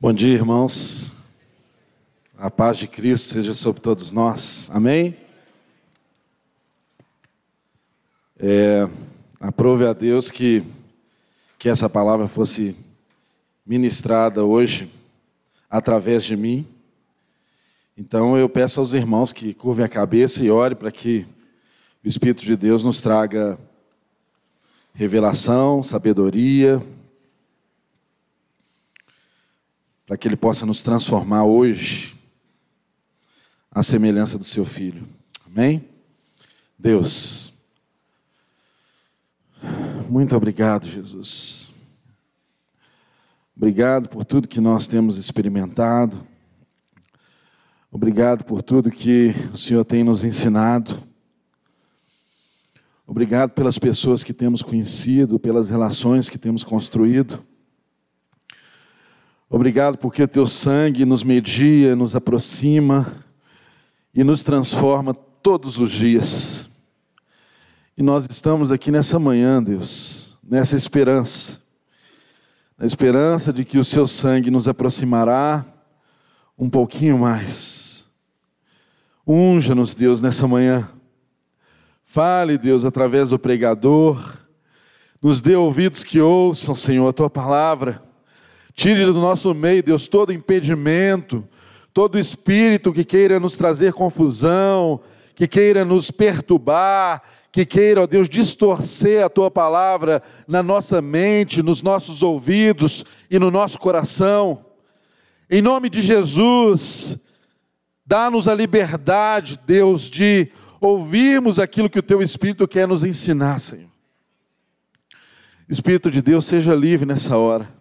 Bom dia, irmãos. A paz de Cristo seja sobre todos nós. Amém? É, aprove a Deus que, que essa palavra fosse ministrada hoje através de mim. Então eu peço aos irmãos que curvem a cabeça e ore para que o Espírito de Deus nos traga revelação, sabedoria, para que Ele possa nos transformar hoje à semelhança do Seu Filho. Amém? Deus, muito obrigado, Jesus. Obrigado por tudo que nós temos experimentado. Obrigado por tudo que o Senhor tem nos ensinado. Obrigado pelas pessoas que temos conhecido, pelas relações que temos construído. Obrigado porque o teu sangue nos media, nos aproxima e nos transforma todos os dias. E nós estamos aqui nessa manhã, Deus, nessa esperança, na esperança de que o seu sangue nos aproximará um pouquinho mais. Unja-nos, Deus, nessa manhã. Fale, Deus, através do pregador. Nos dê ouvidos que ouçam, Senhor, a tua palavra Tire do nosso meio, Deus, todo impedimento, todo espírito que queira nos trazer confusão, que queira nos perturbar, que queira, ó Deus, distorcer a tua palavra na nossa mente, nos nossos ouvidos e no nosso coração. Em nome de Jesus, dá-nos a liberdade, Deus, de ouvirmos aquilo que o teu Espírito quer nos ensinar, Senhor. Espírito de Deus, seja livre nessa hora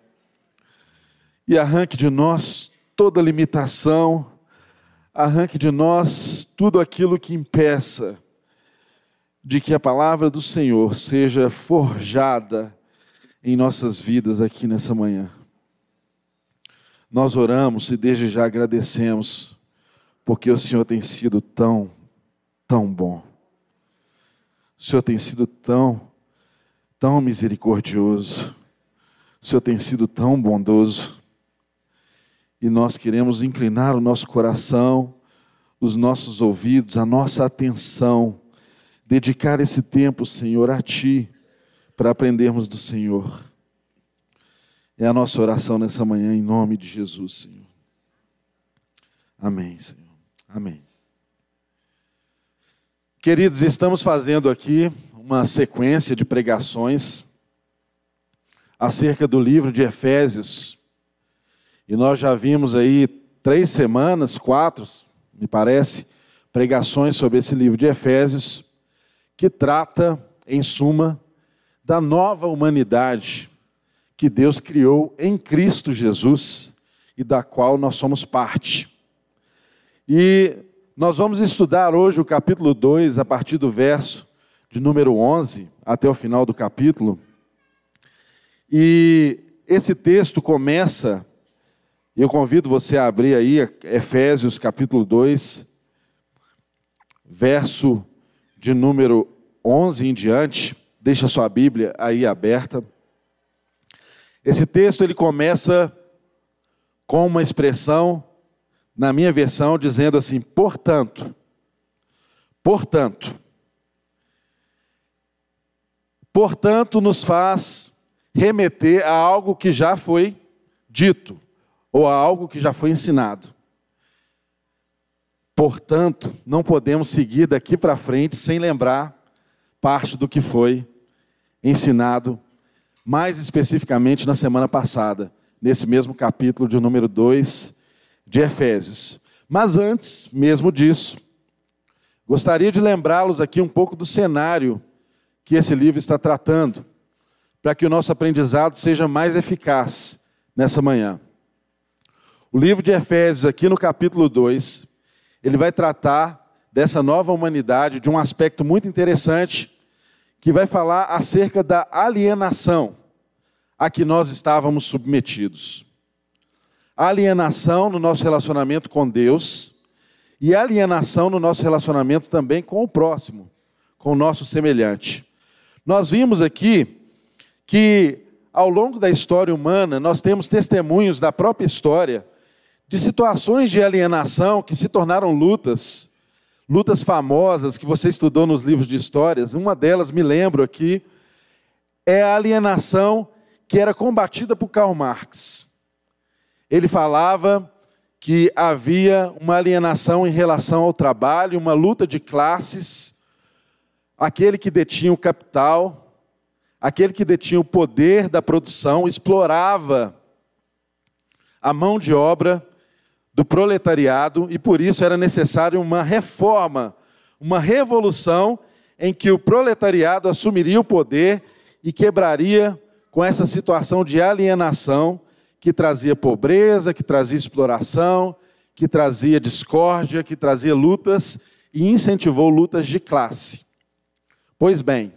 e arranque de nós toda limitação, arranque de nós tudo aquilo que impeça de que a palavra do Senhor seja forjada em nossas vidas aqui nessa manhã. Nós oramos e desde já agradecemos, porque o Senhor tem sido tão, tão bom. O Senhor tem sido tão, tão misericordioso. O Senhor tem sido tão bondoso e nós queremos inclinar o nosso coração, os nossos ouvidos, a nossa atenção, dedicar esse tempo, Senhor, a Ti, para aprendermos do Senhor. É a nossa oração nessa manhã, em nome de Jesus, Senhor. Amém, Senhor. Amém. Queridos, estamos fazendo aqui uma sequência de pregações acerca do livro de Efésios. E nós já vimos aí três semanas, quatro, me parece, pregações sobre esse livro de Efésios, que trata, em suma, da nova humanidade que Deus criou em Cristo Jesus e da qual nós somos parte. E nós vamos estudar hoje o capítulo 2, a partir do verso de número 11 até o final do capítulo. E esse texto começa eu convido você a abrir aí Efésios capítulo 2, verso de número 11 em diante. Deixa sua Bíblia aí aberta. Esse texto ele começa com uma expressão, na minha versão, dizendo assim: portanto, portanto, portanto, nos faz remeter a algo que já foi dito ou a algo que já foi ensinado. Portanto, não podemos seguir daqui para frente sem lembrar parte do que foi ensinado, mais especificamente na semana passada, nesse mesmo capítulo de número 2 de Efésios. Mas antes mesmo disso, gostaria de lembrá-los aqui um pouco do cenário que esse livro está tratando, para que o nosso aprendizado seja mais eficaz nessa manhã. O livro de Efésios, aqui no capítulo 2, ele vai tratar dessa nova humanidade de um aspecto muito interessante, que vai falar acerca da alienação a que nós estávamos submetidos. Alienação no nosso relacionamento com Deus e alienação no nosso relacionamento também com o próximo, com o nosso semelhante. Nós vimos aqui que ao longo da história humana, nós temos testemunhos da própria história de situações de alienação que se tornaram lutas, lutas famosas que você estudou nos livros de histórias. Uma delas, me lembro aqui, é a alienação que era combatida por Karl Marx. Ele falava que havia uma alienação em relação ao trabalho, uma luta de classes, aquele que detinha o capital, aquele que detinha o poder da produção, explorava a mão de obra do proletariado e por isso era necessário uma reforma, uma revolução em que o proletariado assumiria o poder e quebraria com essa situação de alienação que trazia pobreza, que trazia exploração, que trazia discórdia, que trazia lutas e incentivou lutas de classe. Pois bem,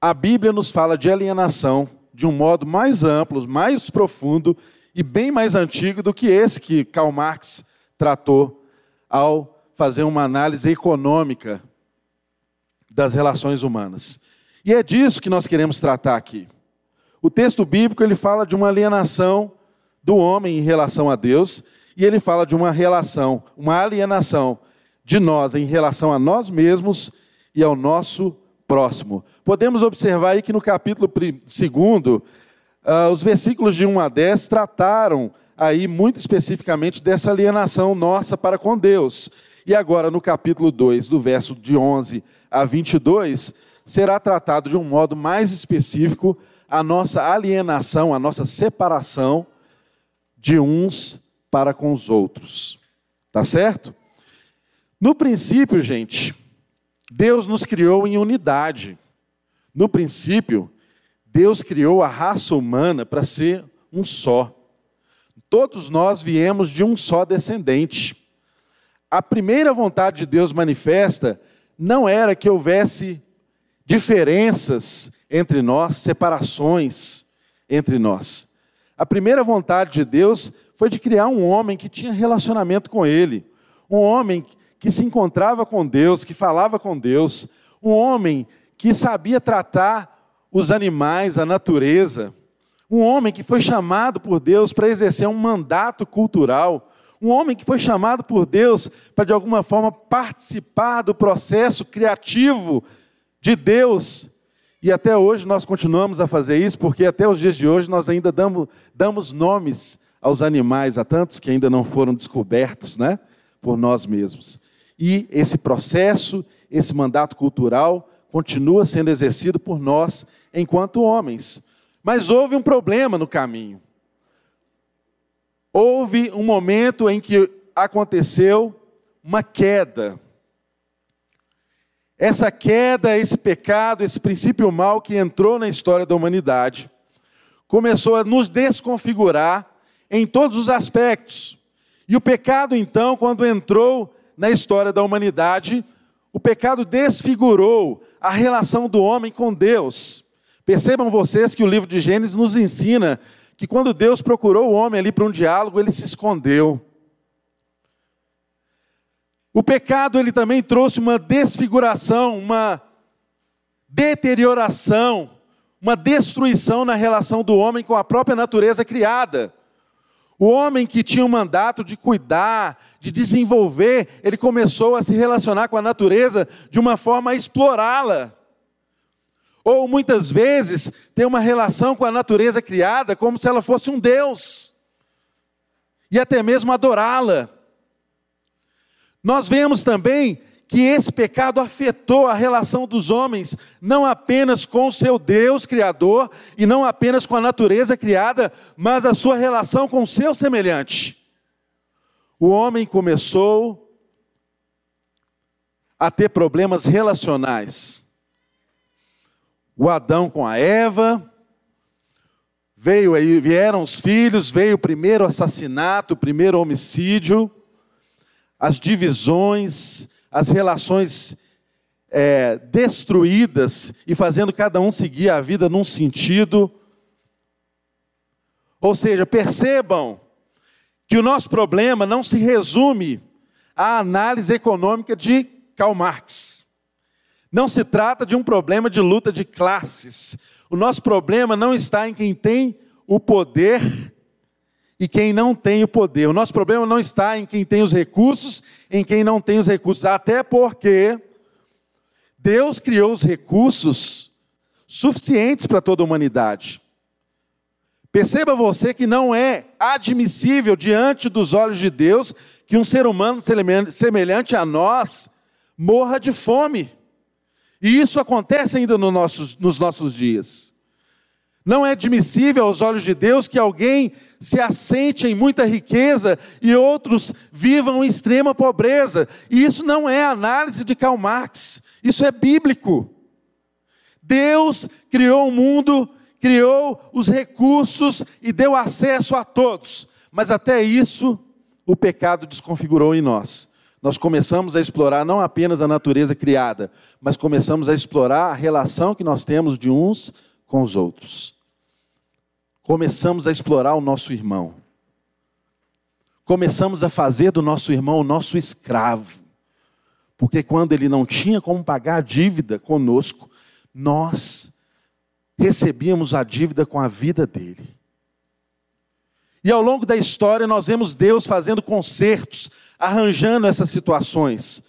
a Bíblia nos fala de alienação de um modo mais amplo, mais profundo e bem mais antigo do que esse que Karl Marx tratou ao fazer uma análise econômica das relações humanas. E é disso que nós queremos tratar aqui. O texto bíblico ele fala de uma alienação do homem em relação a Deus, e ele fala de uma relação, uma alienação de nós em relação a nós mesmos e ao nosso próximo. Podemos observar aí que no capítulo 2, Uh, os versículos de 1 a 10 trataram aí muito especificamente dessa alienação nossa para com Deus. E agora, no capítulo 2, do verso de 11 a 22, será tratado de um modo mais específico a nossa alienação, a nossa separação de uns para com os outros. Tá certo? No princípio, gente, Deus nos criou em unidade. No princípio, Deus criou a raça humana para ser um só. Todos nós viemos de um só descendente. A primeira vontade de Deus manifesta não era que houvesse diferenças entre nós, separações entre nós. A primeira vontade de Deus foi de criar um homem que tinha relacionamento com Ele, um homem que se encontrava com Deus, que falava com Deus, um homem que sabia tratar os animais, a natureza. Um homem que foi chamado por Deus para exercer um mandato cultural. Um homem que foi chamado por Deus para, de alguma forma, participar do processo criativo de Deus. E até hoje nós continuamos a fazer isso, porque até os dias de hoje nós ainda damos, damos nomes aos animais, a tantos que ainda não foram descobertos né, por nós mesmos. E esse processo, esse mandato cultural, continua sendo exercido por nós enquanto homens. Mas houve um problema no caminho. Houve um momento em que aconteceu uma queda. Essa queda, esse pecado, esse princípio mal que entrou na história da humanidade, começou a nos desconfigurar em todos os aspectos. E o pecado, então, quando entrou na história da humanidade, o pecado desfigurou a relação do homem com Deus. Percebam vocês que o livro de Gênesis nos ensina que quando Deus procurou o homem ali para um diálogo, ele se escondeu. O pecado ele também trouxe uma desfiguração, uma deterioração, uma destruição na relação do homem com a própria natureza criada. O homem que tinha o mandato de cuidar, de desenvolver, ele começou a se relacionar com a natureza de uma forma a explorá-la. Ou muitas vezes tem uma relação com a natureza criada como se ela fosse um Deus, e até mesmo adorá-la. Nós vemos também que esse pecado afetou a relação dos homens, não apenas com o seu Deus Criador, e não apenas com a natureza criada, mas a sua relação com o seu semelhante. O homem começou a ter problemas relacionais o Adão com a Eva, veio aí, vieram os filhos, veio o primeiro assassinato, o primeiro homicídio, as divisões, as relações é, destruídas e fazendo cada um seguir a vida num sentido. Ou seja, percebam que o nosso problema não se resume à análise econômica de Karl Marx Não se trata de um problema de luta de classes. O nosso problema não está em quem tem o poder e quem não tem o poder. O nosso problema não está em quem tem os recursos, em quem não tem os recursos. Até porque Deus criou os recursos suficientes para toda a humanidade. Perceba você que não é admissível diante dos olhos de Deus que um ser humano semelhante a nós morra de fome. E isso acontece ainda no nossos, nos nossos dias. Não é admissível aos olhos de Deus que alguém se assente em muita riqueza e outros vivam em extrema pobreza. E isso não é análise de Karl Marx, isso é bíblico. Deus criou o mundo criou os recursos e deu acesso a todos. Mas até isso, o pecado desconfigurou em nós. Nós começamos a explorar não apenas a natureza criada, mas começamos a explorar a relação que nós temos de uns com os outros. Começamos a explorar o nosso irmão. Começamos a fazer do nosso irmão o nosso escravo. Porque quando ele não tinha como pagar a dívida conosco, nós recebíamos a dívida com a vida dele. E ao longo da história nós vemos Deus fazendo consertos, arranjando essas situações.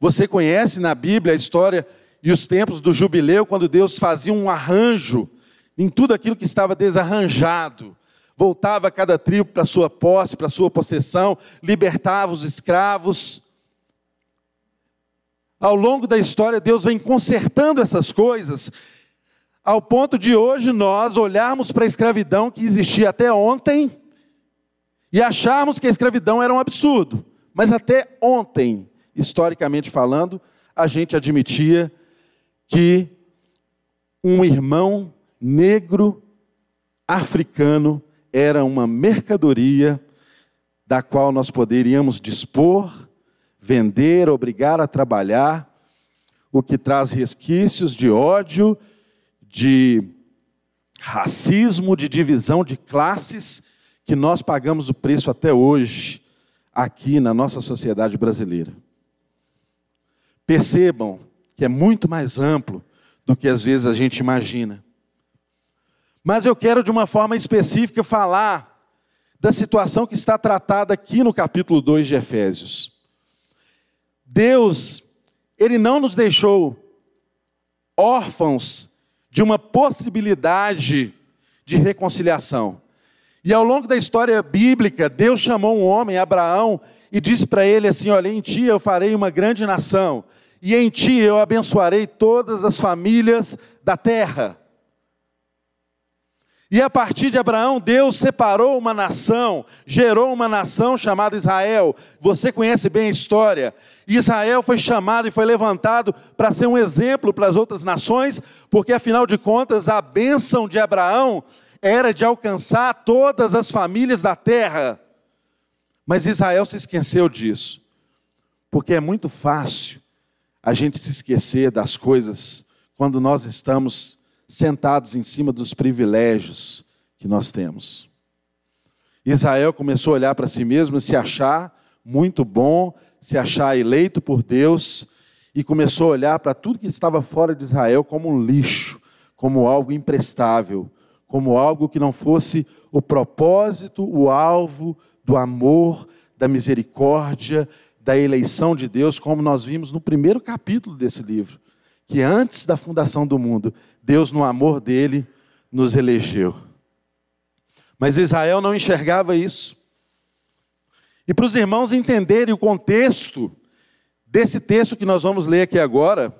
Você conhece na Bíblia a história e os tempos do jubileu, quando Deus fazia um arranjo em tudo aquilo que estava desarranjado. Voltava cada tribo para sua posse, para sua possessão, libertava os escravos. Ao longo da história, Deus vem consertando essas coisas ao ponto de hoje nós olharmos para a escravidão que existia até ontem e acharmos que a escravidão era um absurdo. Mas até ontem, historicamente falando, a gente admitia que um irmão negro africano era uma mercadoria da qual nós poderíamos dispor, vender, obrigar a trabalhar, o que traz resquícios de ódio de racismo, de divisão de classes, que nós pagamos o preço até hoje, aqui na nossa sociedade brasileira. Percebam que é muito mais amplo do que às vezes a gente imagina. Mas eu quero, de uma forma específica, falar da situação que está tratada aqui no capítulo 2 de Efésios. Deus, Ele não nos deixou órfãos de uma possibilidade de reconciliação. E ao longo da história bíblica, Deus chamou um homem, Abraão, e disse para ele assim: Olha, em ti eu farei uma grande nação, e em ti eu abençoarei todas as famílias da terra. E a partir de Abraão, Deus separou uma nação, gerou uma nação chamada Israel. Você conhece bem a história. Israel foi chamado e foi levantado para ser um exemplo para as outras nações, porque afinal de contas, a bênção de Abraão era de alcançar todas as famílias da terra. Mas Israel se esqueceu disso, porque é muito fácil a gente se esquecer das coisas quando nós estamos sentados em cima dos privilégios que nós temos. Israel começou a olhar para si mesmo e se achar muito bom, se achar eleito por Deus, e começou a olhar para tudo que estava fora de Israel como um lixo, como algo imprestável, como algo que não fosse o propósito, o alvo do amor, da misericórdia, da eleição de Deus, como nós vimos no primeiro capítulo desse livro, que antes da fundação do mundo, Deus, no amor dele, nos elegeu. Mas Israel não enxergava isso. E para os irmãos entenderem o contexto desse texto que nós vamos ler aqui agora,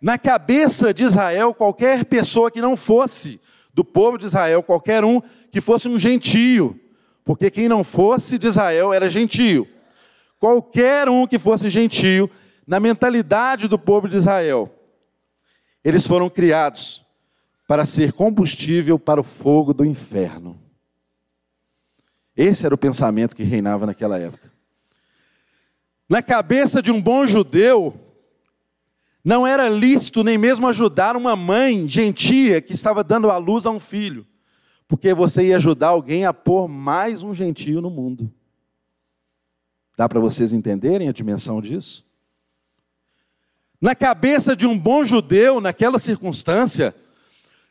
na cabeça de Israel, qualquer pessoa que não fosse do povo de Israel, qualquer um que fosse um gentio, porque quem não fosse de Israel era gentio. Qualquer um que fosse gentio, na mentalidade do povo de Israel, eles foram criados para ser combustível para o fogo do inferno. Esse era o pensamento que reinava naquela época. Na cabeça de um bom judeu, não era lícito nem mesmo ajudar uma mãe gentia que estava dando à luz a um filho, porque você ia ajudar alguém a pôr mais um gentio no mundo. Dá para vocês entenderem a dimensão disso? Na cabeça de um bom judeu, naquela circunstância,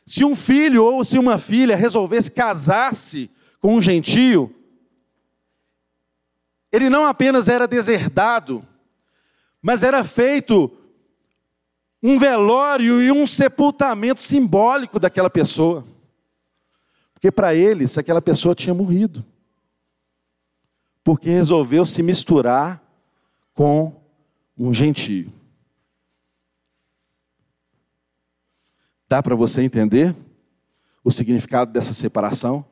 se um filho ou se uma filha resolvesse casar-se com um gentio, ele não apenas era deserdado, mas era feito um velório e um sepultamento simbólico daquela pessoa. Porque para eles, aquela pessoa tinha morrido. Porque resolveu se misturar com um gentio. Dá para você entender o significado dessa separação?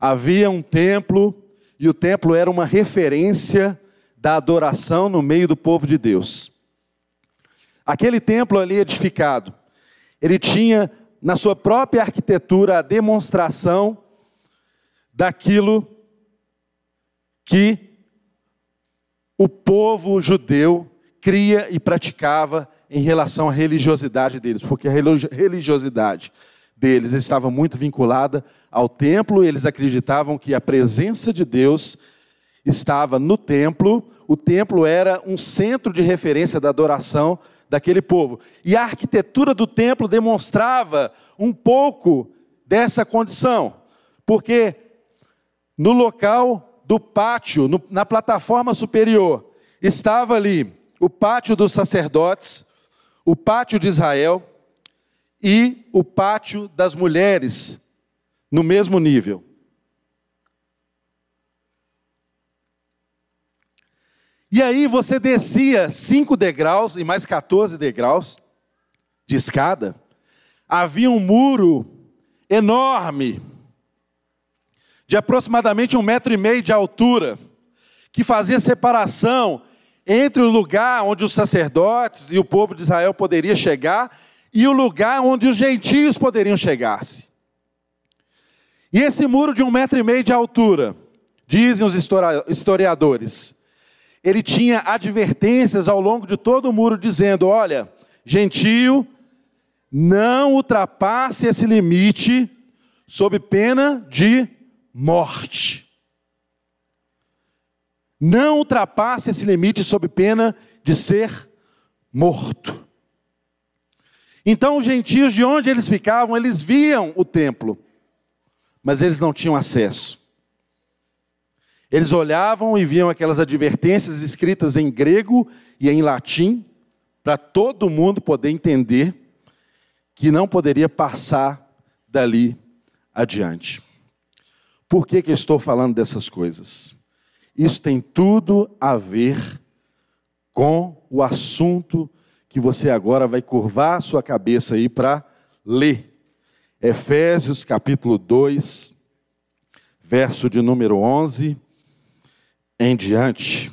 Havia um templo, e o templo era uma referência da adoração no meio do povo de Deus. Aquele templo ali edificado, ele tinha na sua própria arquitetura a demonstração daquilo que o povo judeu cria e praticava em relação à religiosidade deles, porque a religiosidade deles estava muito vinculada ao templo, eles acreditavam que a presença de Deus estava no templo, o templo era um centro de referência da adoração daquele povo. E a arquitetura do templo demonstrava um pouco dessa condição, porque no local do pátio, no, na plataforma superior, estava ali o pátio dos sacerdotes, o pátio de Israel e o pátio das mulheres, no mesmo nível. E aí você descia cinco degraus e mais 14 degraus de escada. Havia um muro enorme, de aproximadamente um metro e meio de altura, que fazia separação entre o lugar onde os sacerdotes e o povo de Israel poderia chegar e o lugar onde os gentios poderiam chegar-se. E esse muro de um metro e meio de altura, dizem os historiadores, ele tinha advertências ao longo de todo o muro dizendo: olha, gentio, não ultrapasse esse limite sob pena de morte. Não ultrapasse esse limite sob pena de ser morto. Então, os gentios, de onde eles ficavam, eles viam o templo, mas eles não tinham acesso. Eles olhavam e viam aquelas advertências escritas em grego e em latim, para todo mundo poder entender que não poderia passar dali adiante. Por que, que eu estou falando dessas coisas? Isso tem tudo a ver com o assunto que você agora vai curvar sua cabeça aí para ler. Efésios capítulo 2, verso de número 11 em diante.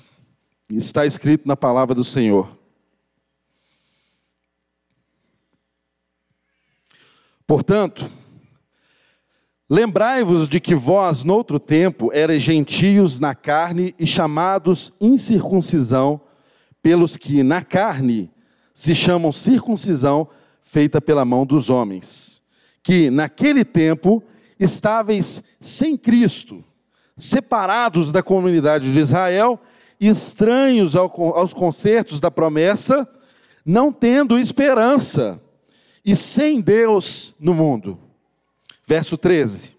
Está escrito na palavra do Senhor. Portanto, lembrai-vos de que vós, noutro tempo, erais gentios na carne e chamados incircuncisão pelos que na carne se chamam circuncisão feita pela mão dos homens, que naquele tempo estáveis sem Cristo, separados da comunidade de Israel, estranhos aos concertos da promessa, não tendo esperança e sem Deus no mundo. Verso 13.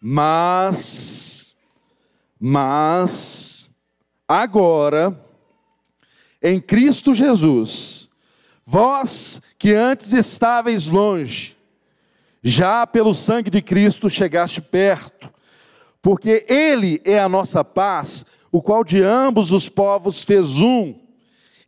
Mas, mas, agora, em Cristo Jesus, vós que antes estáveis longe, já pelo sangue de Cristo chegaste perto porque Ele é a nossa paz, o qual de ambos os povos fez um,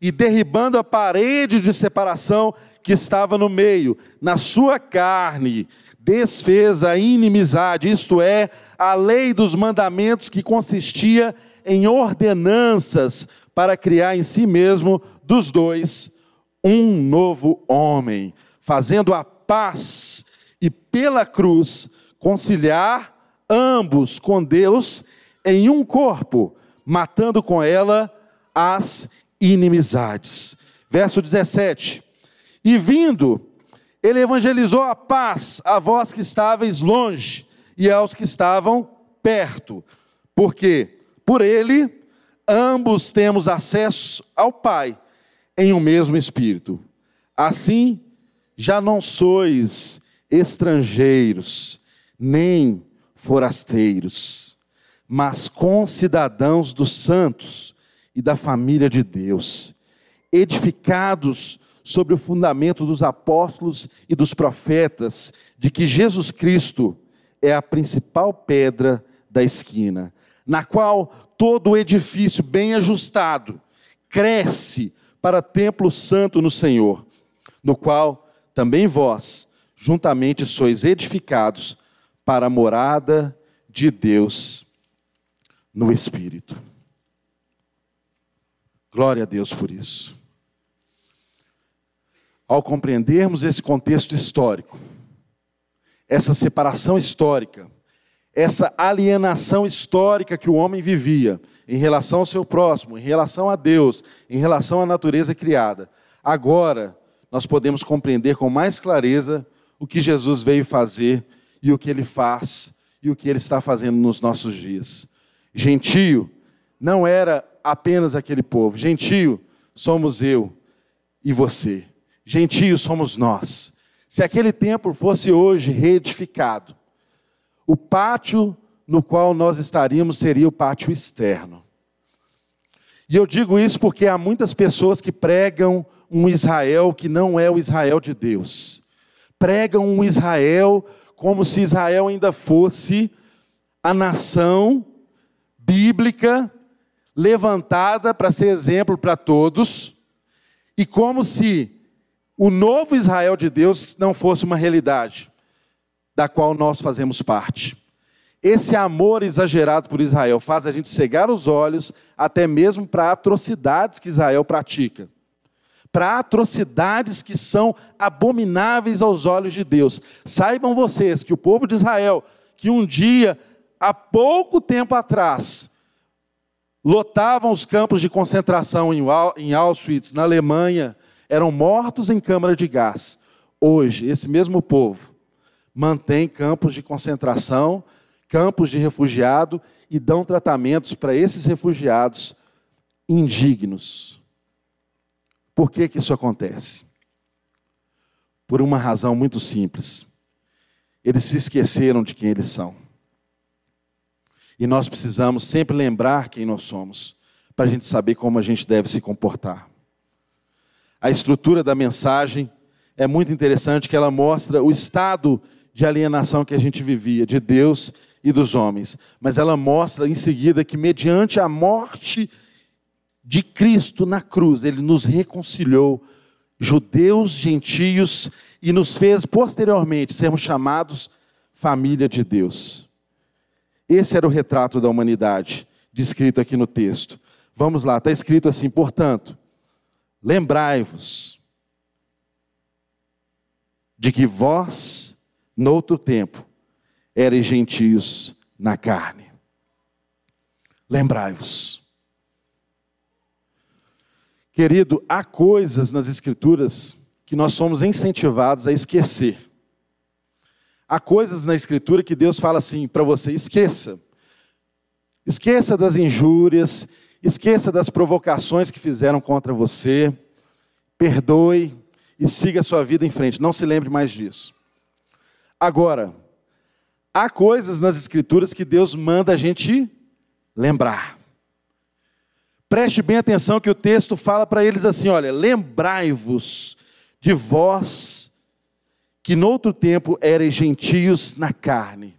e derribando a parede de separação que estava no meio, na sua carne, desfez a inimizade, isto é, a lei dos mandamentos que consistia em ordenanças para criar em si mesmo dos dois um novo homem, fazendo a paz e pela cruz conciliar ambos com Deus em um corpo, matando com ela as inimizades. Verso 17: E vindo, ele evangelizou a paz a vós que estáveis longe e aos que estavam perto, porque por ele ambos temos acesso ao Pai em um mesmo espírito. Assim, já não sois estrangeiros, nem forasteiros, mas concidadãos dos santos e da família de Deus, edificados sobre o fundamento dos apóstolos e dos profetas, de que Jesus Cristo é a principal pedra da esquina, na qual todo o edifício bem ajustado cresce para templo santo no Senhor, no qual também vós juntamente sois edificados para a morada de Deus no Espírito. Glória a Deus por isso. Ao compreendermos esse contexto histórico, essa separação histórica, essa alienação histórica que o homem vivia em relação ao seu próximo, em relação a Deus, em relação à natureza criada, agora nós podemos compreender com mais clareza o que Jesus veio fazer e o que ele faz e o que ele está fazendo nos nossos dias. Gentio não era apenas aquele povo, gentio somos eu e você, gentio somos nós. Se aquele templo fosse hoje reedificado, o pátio no qual nós estaríamos seria o pátio externo. E eu digo isso porque há muitas pessoas que pregam um Israel que não é o Israel de Deus. Pregam um Israel como se Israel ainda fosse a nação bíblica levantada para ser exemplo para todos, e como se o novo Israel de Deus não fosse uma realidade da qual nós fazemos parte. Esse amor exagerado por Israel faz a gente cegar os olhos até mesmo para atrocidades que Israel pratica. Para atrocidades que são abomináveis aos olhos de Deus. Saibam vocês que o povo de Israel, que um dia, há pouco tempo atrás, lotavam os campos de concentração em Auschwitz, na Alemanha, eram mortos em câmara de gás. Hoje, esse mesmo povo mantém campos de concentração campos de refugiado e dão tratamentos para esses refugiados indignos. Por que, que isso acontece? Por uma razão muito simples. Eles se esqueceram de quem eles são. E nós precisamos sempre lembrar quem nós somos, para a gente saber como a gente deve se comportar. A estrutura da mensagem é muito interessante, que ela mostra o estado de alienação que a gente vivia de Deus e dos homens. Mas ela mostra em seguida que, mediante a morte de Cristo na cruz, ele nos reconciliou, judeus, gentios, e nos fez posteriormente sermos chamados família de Deus. Esse era o retrato da humanidade, descrito aqui no texto. Vamos lá, está escrito assim: portanto, lembrai-vos de que vós, noutro tempo, eram gentios na carne. Lembrai-vos. Querido, há coisas nas Escrituras que nós somos incentivados a esquecer. Há coisas na Escritura que Deus fala assim para você: esqueça. Esqueça das injúrias, esqueça das provocações que fizeram contra você, perdoe e siga a sua vida em frente. Não se lembre mais disso. Agora, há coisas nas Escrituras que Deus manda a gente lembrar. Preste bem atenção que o texto fala para eles assim: olha, lembrai-vos de vós que noutro tempo erais gentios na carne.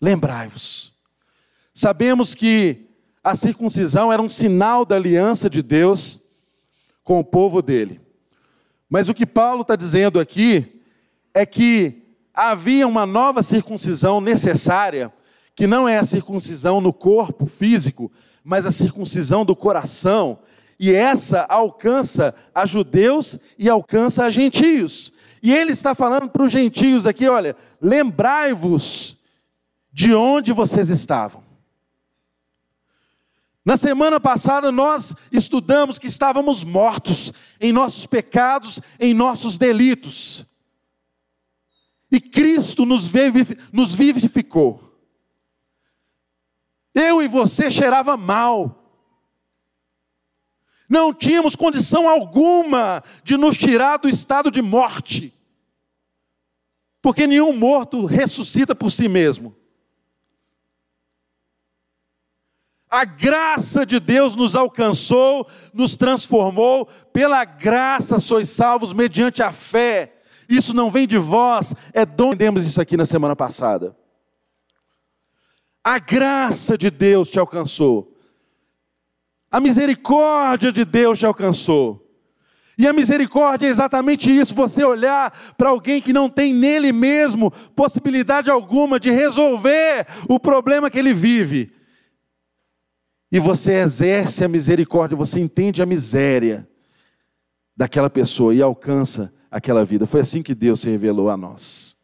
Lembrai-vos. Sabemos que a circuncisão era um sinal da aliança de Deus com o povo dele. Mas o que Paulo está dizendo aqui é que havia uma nova circuncisão necessária, que não é a circuncisão no corpo físico, mas a circuncisão do coração. E essa alcança a judeus e alcança a gentios. E ele está falando para os gentios aqui: olha, lembrai-vos de onde vocês estavam. Na semana passada nós estudamos que estávamos mortos em nossos pecados, em nossos delitos. E Cristo nos, vivificou. Eu e você cheirava mal. Não tínhamos condição alguma de nos tirar do estado de morte, porque nenhum morto ressuscita por si mesmo. A graça de Deus nos alcançou, nos transformou, pela graça sois salvos mediante a fé. Isso não vem de vós, é dom. Entendemos isso aqui na semana passada. A graça de Deus te alcançou. A misericórdia de Deus te alcançou. E a misericórdia é exatamente isso: você olhar para alguém que não tem nele mesmo possibilidade alguma de resolver o problema que ele vive. E você exerce a misericórdia, você entende a miséria daquela pessoa e alcança aquela vida. Foi assim que Deus se revelou a nós.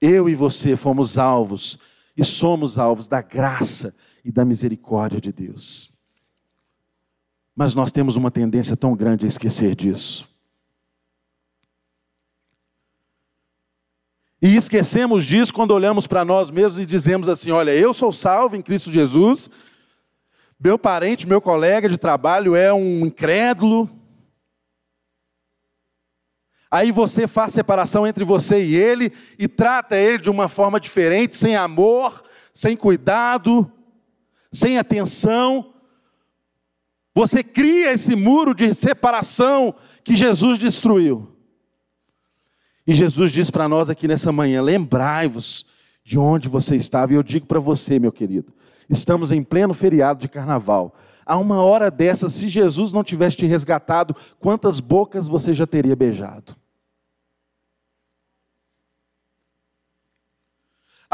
Eu e você fomos alvos e somos alvos da graça e da misericórdia de Deus. Mas nós temos uma tendência tão grande a esquecer disso. E esquecemos disso quando olhamos para nós mesmos e dizemos assim: Olha, eu sou salvo em Cristo Jesus, meu parente, meu colega de trabalho é um incrédulo. Aí você faz separação entre você e ele e trata ele de uma forma diferente, sem amor, sem cuidado, sem atenção. Você cria esse muro de separação que Jesus destruiu. E Jesus diz para nós aqui nessa manhã: lembrai-vos de onde você estava. E eu digo para você, meu querido, estamos em pleno feriado de carnaval. A uma hora dessa, se Jesus não tivesse te resgatado, quantas bocas você já teria beijado?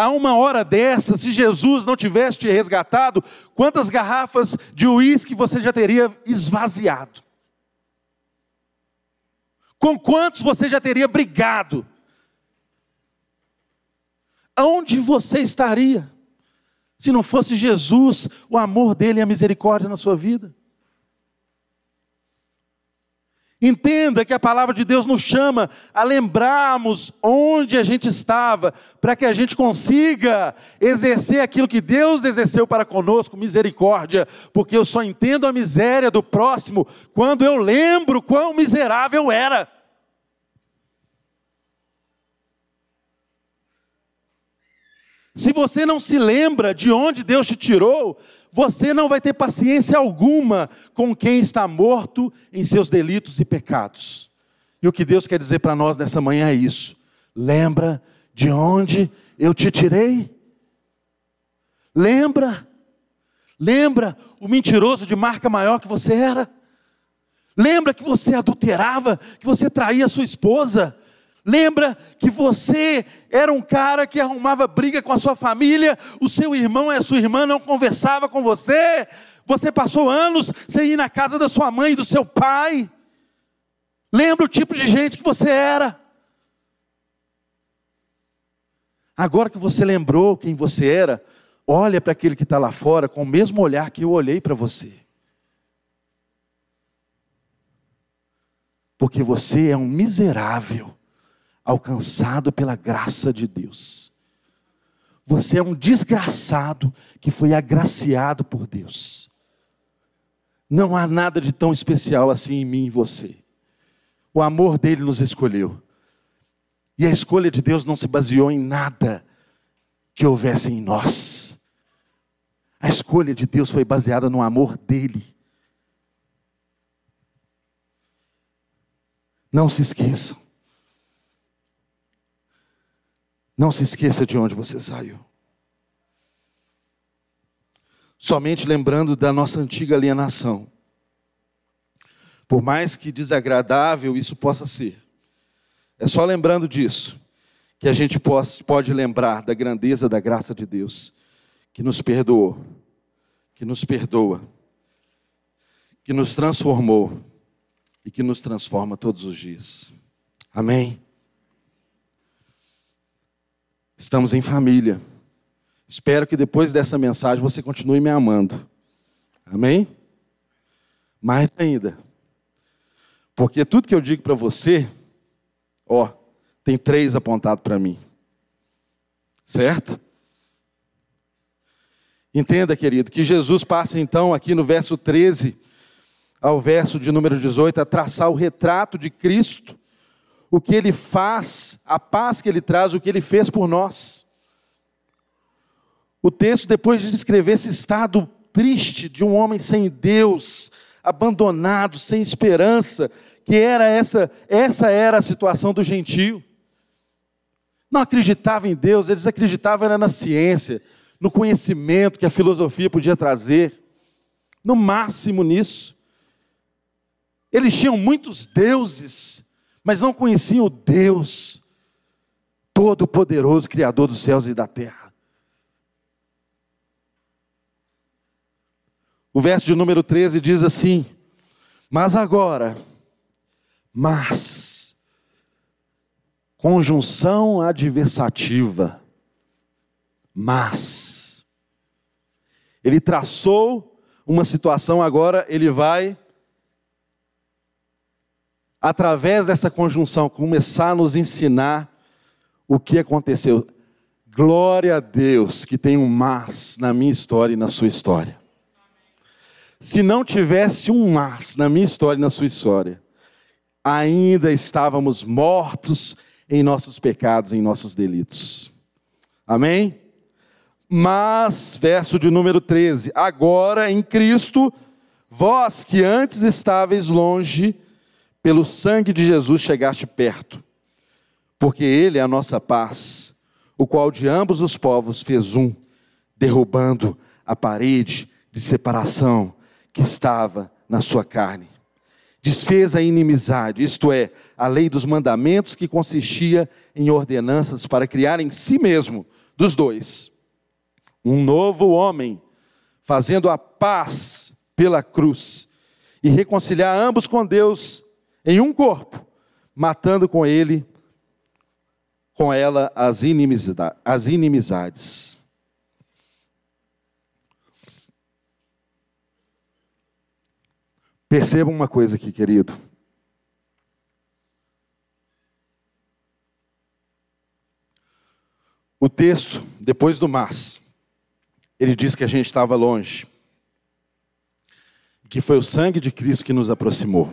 a uma hora dessa, se Jesus não tivesse te resgatado, quantas garrafas de uísque você já teria esvaziado? Com quantos você já teria brigado? Aonde você estaria se não fosse Jesus, o amor dele e a misericórdia na sua vida? Entenda que a palavra de Deus nos chama a lembrarmos onde a gente estava, para que a gente consiga exercer aquilo que Deus exerceu para conosco, misericórdia, porque eu só entendo a miséria do próximo quando eu lembro quão miserável era. Se você não se lembra de onde Deus te tirou, você não vai ter paciência alguma com quem está morto em seus delitos e pecados. E o que Deus quer dizer para nós nessa manhã é isso. Lembra de onde eu te tirei? Lembra? Lembra o mentiroso de marca maior que você era? Lembra que você adulterava, que você traía sua esposa? Lembra que você era um cara que arrumava briga com a sua família, o seu irmão e a sua irmã não conversava com você, você passou anos sem ir na casa da sua mãe e do seu pai. Lembra o tipo de gente que você era? Agora que você lembrou quem você era, olha para aquele que está lá fora com o mesmo olhar que eu olhei para você. Porque você é um miserável alcançado pela graça de Deus. Você é um desgraçado que foi agraciado por Deus. Não há nada de tão especial assim em mim e você. O amor dele nos escolheu. E a escolha de Deus não se baseou em nada que houvesse em nós. A escolha de Deus foi baseada no amor dele. Não se esqueçam. Não se esqueça de onde você saiu. Somente lembrando da nossa antiga alienação. Por mais que desagradável isso possa ser, é só lembrando disso que a gente pode lembrar da grandeza da graça de Deus, que nos perdoou, que nos perdoa, que nos transformou e que nos transforma todos os dias. Amém. Estamos em família. Espero que depois dessa mensagem você continue me amando. Amém? Mais ainda. Porque tudo que eu digo para você, ó, tem três apontados para mim. Certo? Entenda, querido, que Jesus passa então aqui no verso 13 ao verso de número 18, a traçar o retrato de Cristo, o que ele faz, a paz que ele traz, o que ele fez por nós. O texto, depois de descrever esse estado triste de um homem sem Deus, abandonado, sem esperança, que era essa, essa era a situação do gentio. Não acreditava em Deus, eles acreditavam era na ciência, no conhecimento que a filosofia podia trazer, no máximo nisso. Eles tinham muitos deuses, mas não conheciam o Deus Todo-Poderoso, Criador dos céus e da terra. O verso de número 13 diz assim: Mas agora, mas, conjunção adversativa, mas. Ele traçou uma situação, agora ele vai, através dessa conjunção, começar a nos ensinar o que aconteceu. Glória a Deus que tem um mas na minha história e na sua história. Se não tivesse um mas na minha história e na sua história, ainda estávamos mortos em nossos pecados, em nossos delitos. Amém? Mas, verso de número 13: agora em Cristo, vós que antes estáveis longe, pelo sangue de Jesus chegaste perto, porque Ele é a nossa paz, o qual de ambos os povos fez um, derrubando a parede de separação que estava na sua carne. Desfez a inimizade, isto é, a lei dos mandamentos que consistia em ordenanças para criar em si mesmo, dos dois, um novo homem, fazendo a paz pela cruz e reconciliar ambos com Deus em um corpo, matando com ele, com ela as inimizades. Percebam uma coisa aqui, querido. O texto, depois do mas, ele diz que a gente estava longe, que foi o sangue de Cristo que nos aproximou.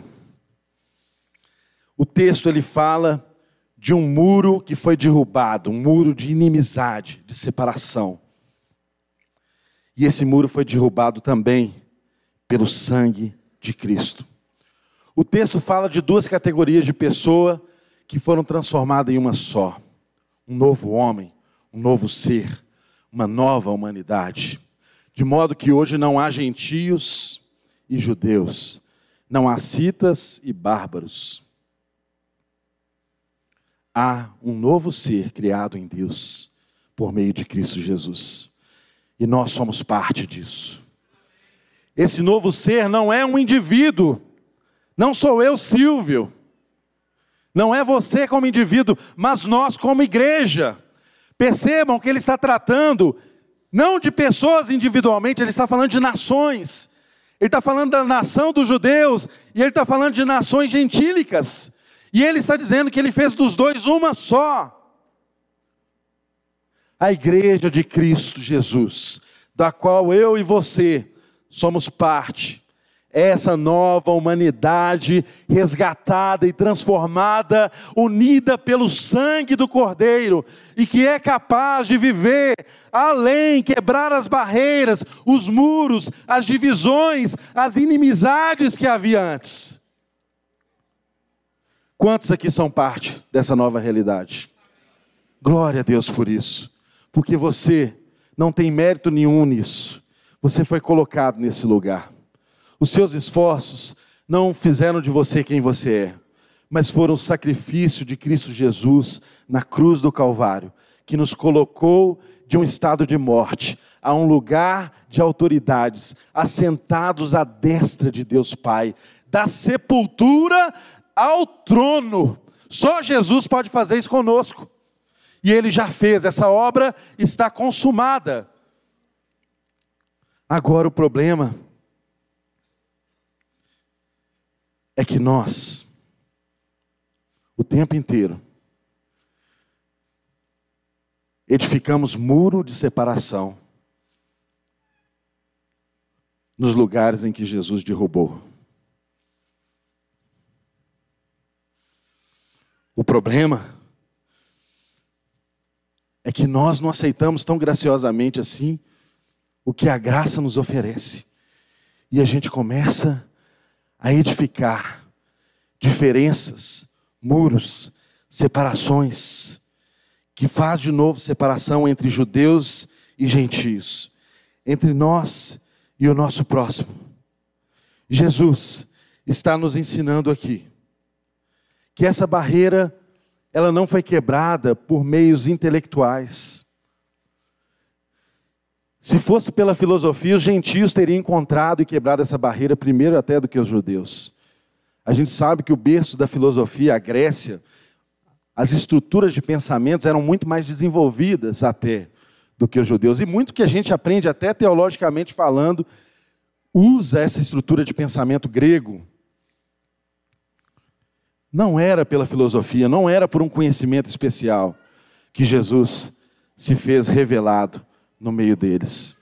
O texto ele fala de um muro que foi derrubado, um muro de inimizade, de separação. E esse muro foi derrubado também pelo sangue de Cristo. O texto fala de duas categorias de pessoa que foram transformadas em uma só: um novo homem, um novo ser, uma nova humanidade. De modo que hoje não há gentios e judeus, não há citas e bárbaros. Há um novo ser criado em Deus por meio de Cristo Jesus. E nós somos parte disso. Esse novo ser não é um indivíduo, não sou eu, Silvio, não é você como indivíduo, mas nós como igreja. Percebam que ele está tratando não de pessoas individualmente, ele está falando de nações. Ele está falando da nação dos judeus e ele está falando de nações gentílicas. E ele está dizendo que ele fez dos dois uma só. A igreja de Cristo Jesus, da qual eu e você somos parte. Essa nova humanidade resgatada e transformada, unida pelo sangue do Cordeiro, e que é capaz de viver além, quebrar as barreiras, os muros, as divisões, as inimizades que havia antes. Quantos aqui são parte dessa nova realidade? Glória a Deus por isso, porque você não tem mérito nenhum nisso você foi colocado nesse lugar. Os seus esforços não fizeram de você quem você é, mas foram o sacrifício de Cristo Jesus na cruz do Calvário, que nos colocou de um estado de morte a um lugar de autoridades, assentados à destra de Deus Pai, da sepultura ao trono. Só Jesus pode fazer isso conosco. E ele já fez, essa obra está consumada. Agora o problema é que nós, o tempo inteiro, edificamos muro de separação nos lugares em que Jesus derrubou. Problema é que nós não aceitamos tão graciosamente assim o que a graça nos oferece. E a gente começa a edificar diferenças, muros, separações, que faz de novo separação entre judeus e gentios, entre nós e o nosso próximo. Jesus está nos ensinando aqui que essa barreira ela não foi quebrada por meios intelectuais. Se fosse pela filosofia, os gentios teriam encontrado e quebrado essa barreira primeiro até do que os judeus. A gente sabe que o berço da filosofia, a Grécia, as estruturas de pensamentos eram muito mais desenvolvidas até do que os judeus. E muito que a gente aprende, até teologicamente falando, usa essa estrutura de pensamento grego não era pela filosofia, não era por um conhecimento especial que Jesus se fez revelado no meio deles.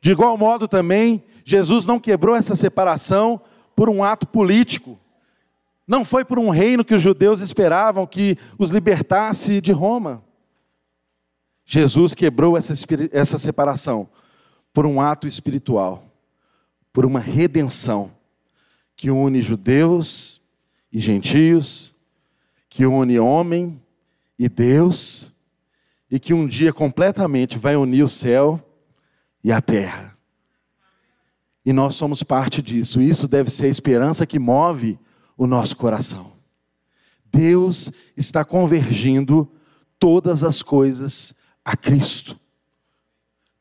De igual modo também, Jesus não quebrou essa separação por um ato político. Não foi por um reino que os judeus esperavam que os libertasse de Roma. Jesus quebrou essa, essa separação por um ato espiritual, por uma redenção que une judeus e gentios, que une homem e Deus, e que um dia completamente vai unir o céu e a terra. E nós somos parte disso. Isso deve ser a esperança que move o nosso coração. Deus está convergindo todas as coisas a Cristo.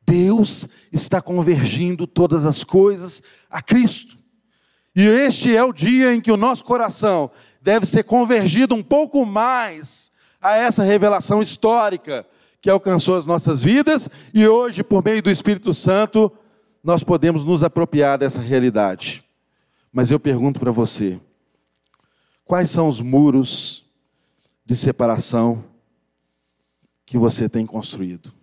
Deus está convergindo todas as coisas a Cristo. E este é o dia em que o nosso coração deve ser convergido um pouco mais a essa revelação histórica que alcançou as nossas vidas e hoje, por meio do Espírito Santo, nós podemos nos apropriar dessa realidade. Mas eu pergunto para você: quais são os muros de separação que você tem construído?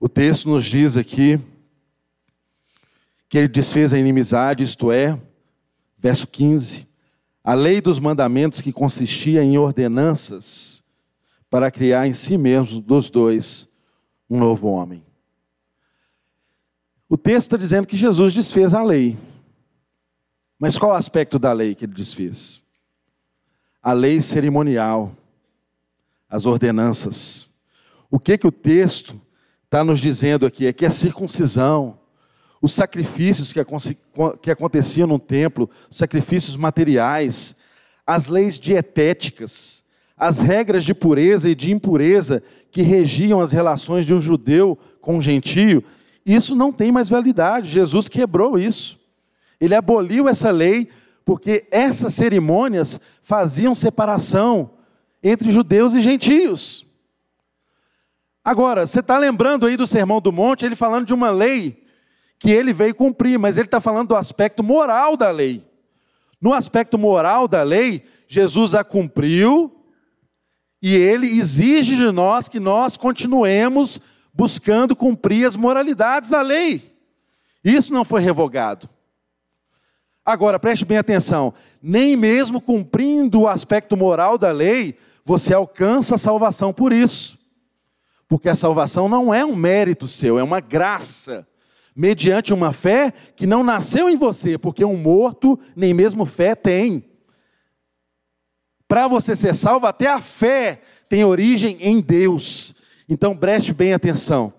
O texto nos diz aqui que ele desfez a inimizade, isto é, verso 15, a lei dos mandamentos que consistia em ordenanças para criar em si mesmo dos dois um novo homem. O texto está dizendo que Jesus desfez a lei. Mas qual o aspecto da lei que ele desfez? A lei cerimonial, as ordenanças. O que que o texto está nos dizendo aqui? É que a circuncisão, os sacrifícios que, aconteciam no templo, os sacrifícios materiais, as leis dietéticas, as regras de pureza e de impureza que regiam as relações de um judeu com um gentio, isso não tem mais validade. Jesus quebrou isso. Ele aboliu essa lei porque essas cerimônias faziam separação entre judeus e gentios. Agora, você está lembrando aí do Sermão do Monte, ele falando de uma lei que ele veio cumprir, mas ele está falando do aspecto moral da lei. No aspecto moral da lei, Jesus a cumpriu e ele exige de nós que nós continuemos buscando cumprir as moralidades da lei. Isso não foi revogado. Agora, preste bem atenção: nem mesmo cumprindo o aspecto moral da lei, você alcança a salvação por isso. Porque a salvação não é um mérito seu, é uma graça mediante uma fé que não nasceu em você, porque um morto nem mesmo fé tem. Para você ser salvo, até a fé tem origem em Deus. Então preste bem atenção.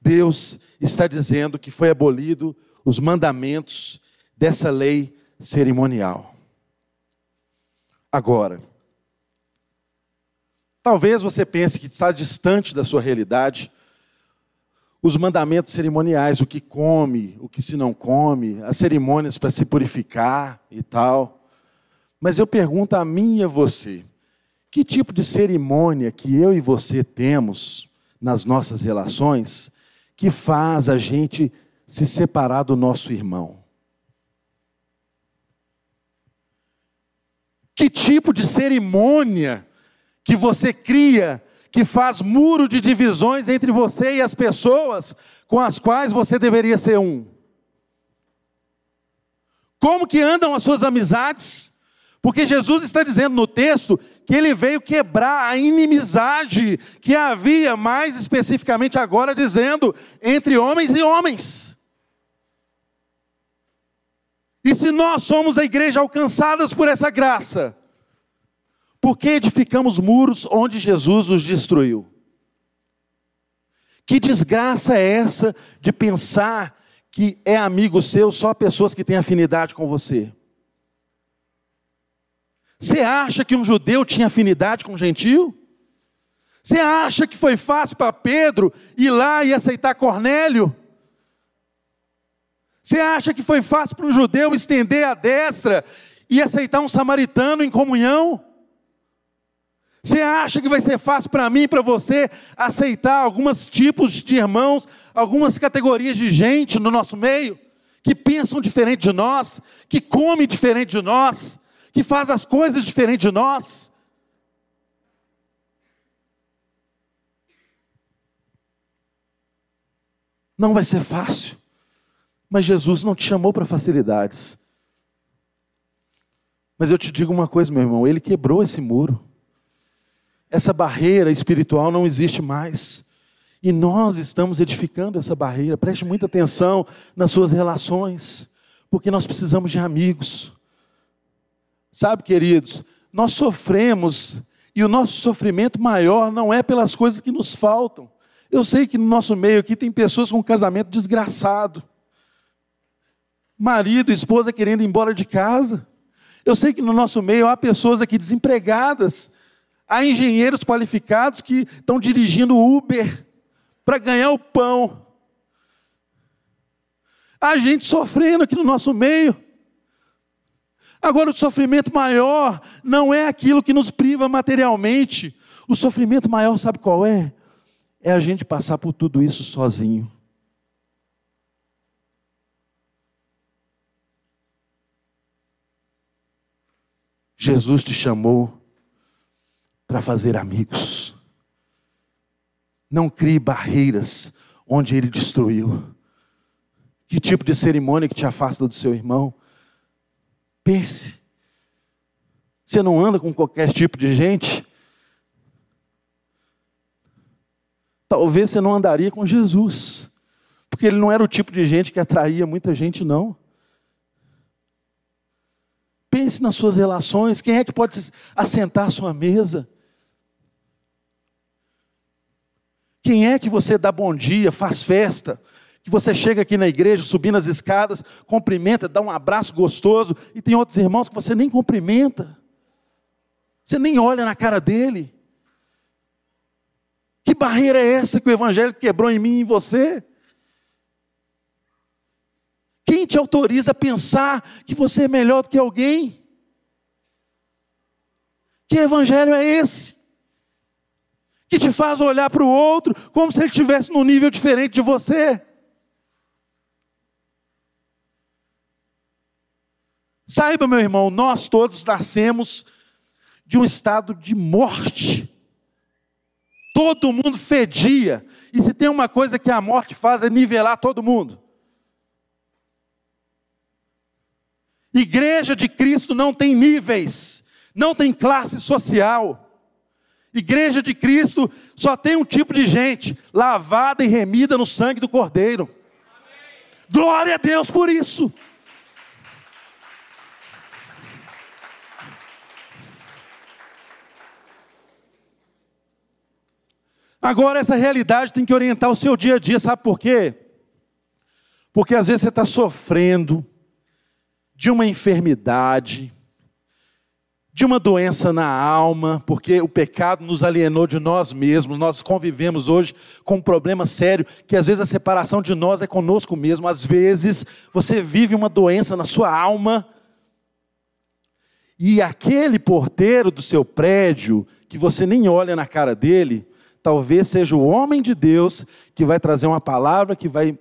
Deus está dizendo que foi abolido os mandamentos dessa lei cerimonial. Agora, talvez você pense que está distante da sua realidade, os mandamentos cerimoniais, o que come, o que se não come, as cerimônias para se purificar e tal. Mas eu pergunto a mim e a você: que tipo de cerimônia que eu e você temos nas nossas relações que faz a gente se separar do nosso irmão? Que tipo de cerimônia que você cria que faz muro de divisões entre você e as pessoas com as quais você deveria ser um. Como que andam as suas amizades? Porque Jesus está dizendo no texto que ele veio quebrar a inimizade que havia, mais especificamente agora dizendo, entre homens e homens. E se nós somos a igreja alcançadas por essa graça, por que edificamos muros onde Jesus os destruiu? Que desgraça é essa de pensar que é amigo seu só pessoas que têm afinidade com você? Você acha que um judeu tinha afinidade com um gentio? Você acha que foi fácil para Pedro ir lá e aceitar Cornélio? Você acha que foi fácil para um judeu estender a destra e aceitar um samaritano em comunhão? Você acha que vai ser fácil para mim para você aceitar alguns tipos de irmãos, algumas categorias de gente no nosso meio, que pensam diferente de nós, que comem diferente de nós, que faz as coisas diferente de nós. Não vai ser fácil. Mas Jesus não te chamou para facilidades. Mas eu te digo uma coisa, meu irmão, ele quebrou esse muro. Essa barreira espiritual não existe mais. E nós estamos edificando essa barreira. Preste muita atenção nas suas relações, porque nós precisamos de amigos. Sabe, queridos, nós sofremos e o nosso sofrimento maior não é pelas coisas que nos faltam. Eu sei que no nosso meio aqui tem pessoas com um casamento desgraçado. Marido, esposa querendo ir embora de casa. Eu sei que no nosso meio há pessoas aqui desempregadas. Há engenheiros qualificados que estão dirigindo Uber para ganhar o pão. Há gente sofrendo aqui no nosso meio. Agora, o sofrimento maior não é aquilo que nos priva materialmente. O sofrimento maior, sabe qual é? É a gente passar por tudo isso sozinho. Jesus te chamou para fazer amigos. Não crie barreiras onde ele destruiu. Que tipo de cerimônia que te afasta do seu irmão? Pense. Você não anda com qualquer tipo de gente? Talvez você não andaria com Jesus, porque ele não era o tipo de gente que atraía muita gente, não. Pense nas suas relações, quem é que pode assentar à sua mesa? Quem é que você dá bom dia, faz festa? que você chega aqui na igreja, subindo as escadas, cumprimenta, dá um abraço gostoso, e tem outros irmãos que você nem cumprimenta, você nem olha na cara dele. Que barreira é essa que o Evangelho quebrou em mim e em você? Quem te autoriza a pensar que você é melhor do que alguém? Que Evangelho é esse? Que te faz olhar para o outro como se ele estivesse num nível diferente de você? Saiba, meu irmão, nós todos nascemos de um estado de morte. Todo mundo fedia. E se tem uma coisa que a morte faz é nivelar todo mundo. Igreja de Cristo não tem níveis, não tem classe social. Igreja de Cristo só tem um tipo de gente, lavada e remida no sangue do Cordeiro. Glória a Deus por isso. Agora, essa realidade tem que orientar o seu dia a dia, sabe por quê? Porque às vezes você está sofrendo de uma enfermidade, de uma doença na alma, porque o pecado nos alienou de nós mesmos, nós convivemos hoje com um problema sério, que às vezes a separação de nós é conosco mesmo, às vezes você vive uma doença na sua alma, e aquele porteiro do seu prédio, que você nem olha na cara dele, talvez seja o homem de Deus que vai trazer uma palavra que vai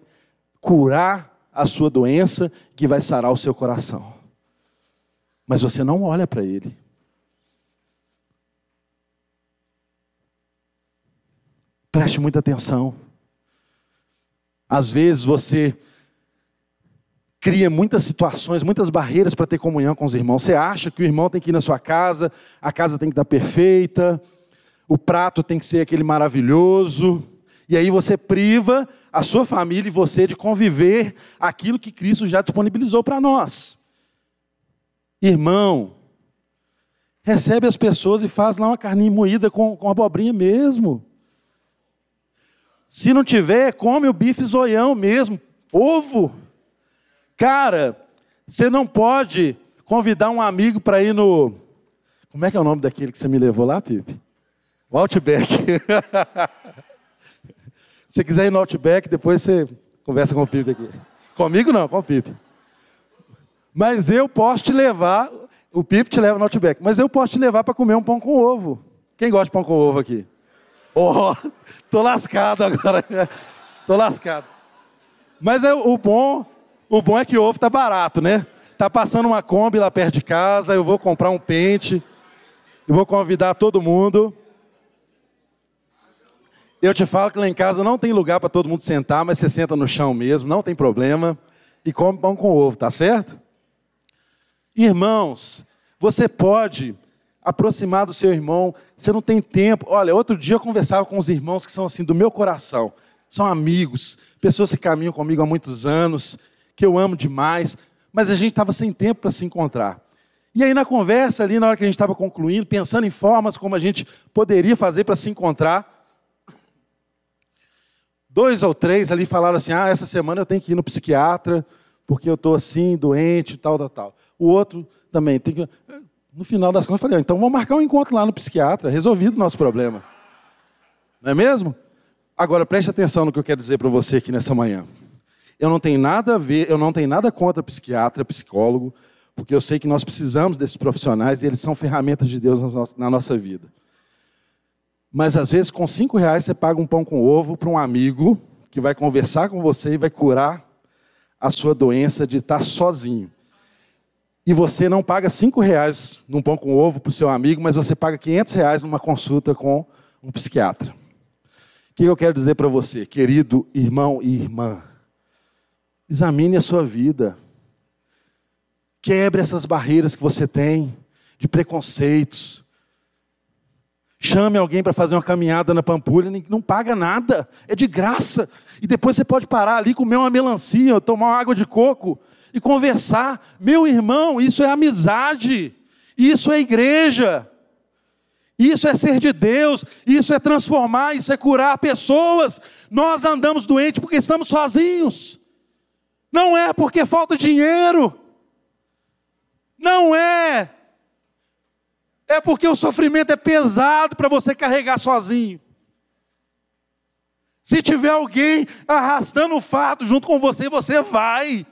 curar a sua doença, que vai sarar o seu coração. Mas você não olha para ele. Preste muita atenção. Às vezes você cria muitas situações, muitas barreiras para ter comunhão com os irmãos. Você acha que o irmão tem que ir na sua casa, a casa tem que estar perfeita, o prato tem que ser aquele maravilhoso, e aí você priva a sua família e você de conviver aquilo que Cristo já disponibilizou para nós. Irmão, recebe as pessoas e faz lá uma carninha moída com, com abobrinha mesmo. Se não tiver, come o bife zoião mesmo, ovo. Cara, você não pode convidar um amigo para ir no. Como é que é o nome daquele que você me levou lá, Pipe? O Outback. Se você quiser ir no Outback, depois você conversa com o Pipe aqui. Comigo não, com o Pipe. Mas eu posso te levar, o Pipe te leva no Outback, mas eu posso te levar para comer um pão com ovo. Quem gosta de pão com ovo aqui? Oh, tô lascado agora. tô lascado. Mas é, o bom, o bom é que o ovo tá barato, né? Tá passando uma Kombi lá perto de casa, eu vou comprar um pente. Eu vou convidar todo mundo. Eu te falo que lá em casa não tem lugar para todo mundo sentar, mas você senta no chão mesmo, não tem problema. E come pão com ovo, tá certo? Irmãos, você pode aproximar do seu irmão, você não tem tempo. Olha, outro dia eu conversava com os irmãos que são assim do meu coração, são amigos, pessoas que caminham comigo há muitos anos, que eu amo demais, mas a gente estava sem tempo para se encontrar. E aí na conversa ali, na hora que a gente estava concluindo, pensando em formas como a gente poderia fazer para se encontrar, Dois ou três ali falaram assim: ah, essa semana eu tenho que ir no psiquiatra, porque eu estou assim, doente, tal, tal, tal. O outro também tem que. No final das contas, eu falei: então vamos marcar um encontro lá no psiquiatra, resolvido o nosso problema. Não é mesmo? Agora preste atenção no que eu quero dizer para você aqui nessa manhã. Eu não tenho nada a ver, eu não tenho nada contra psiquiatra, psicólogo, porque eu sei que nós precisamos desses profissionais e eles são ferramentas de Deus na nossa vida. Mas às vezes com cinco reais você paga um pão com ovo para um amigo que vai conversar com você e vai curar a sua doença de estar sozinho. E você não paga cinco reais num pão com ovo para o seu amigo, mas você paga 500 reais numa consulta com um psiquiatra. O que eu quero dizer para você, querido irmão e irmã? Examine a sua vida. Quebre essas barreiras que você tem de preconceitos, Chame alguém para fazer uma caminhada na Pampulha, não paga nada, é de graça. E depois você pode parar ali, comer uma melancia, tomar uma água de coco e conversar. Meu irmão, isso é amizade, isso é igreja, isso é ser de Deus, isso é transformar, isso é curar pessoas. Nós andamos doentes porque estamos sozinhos, não é porque falta dinheiro, não é é porque o sofrimento é pesado para você carregar sozinho. Se tiver alguém arrastando o fato junto com você, você vai.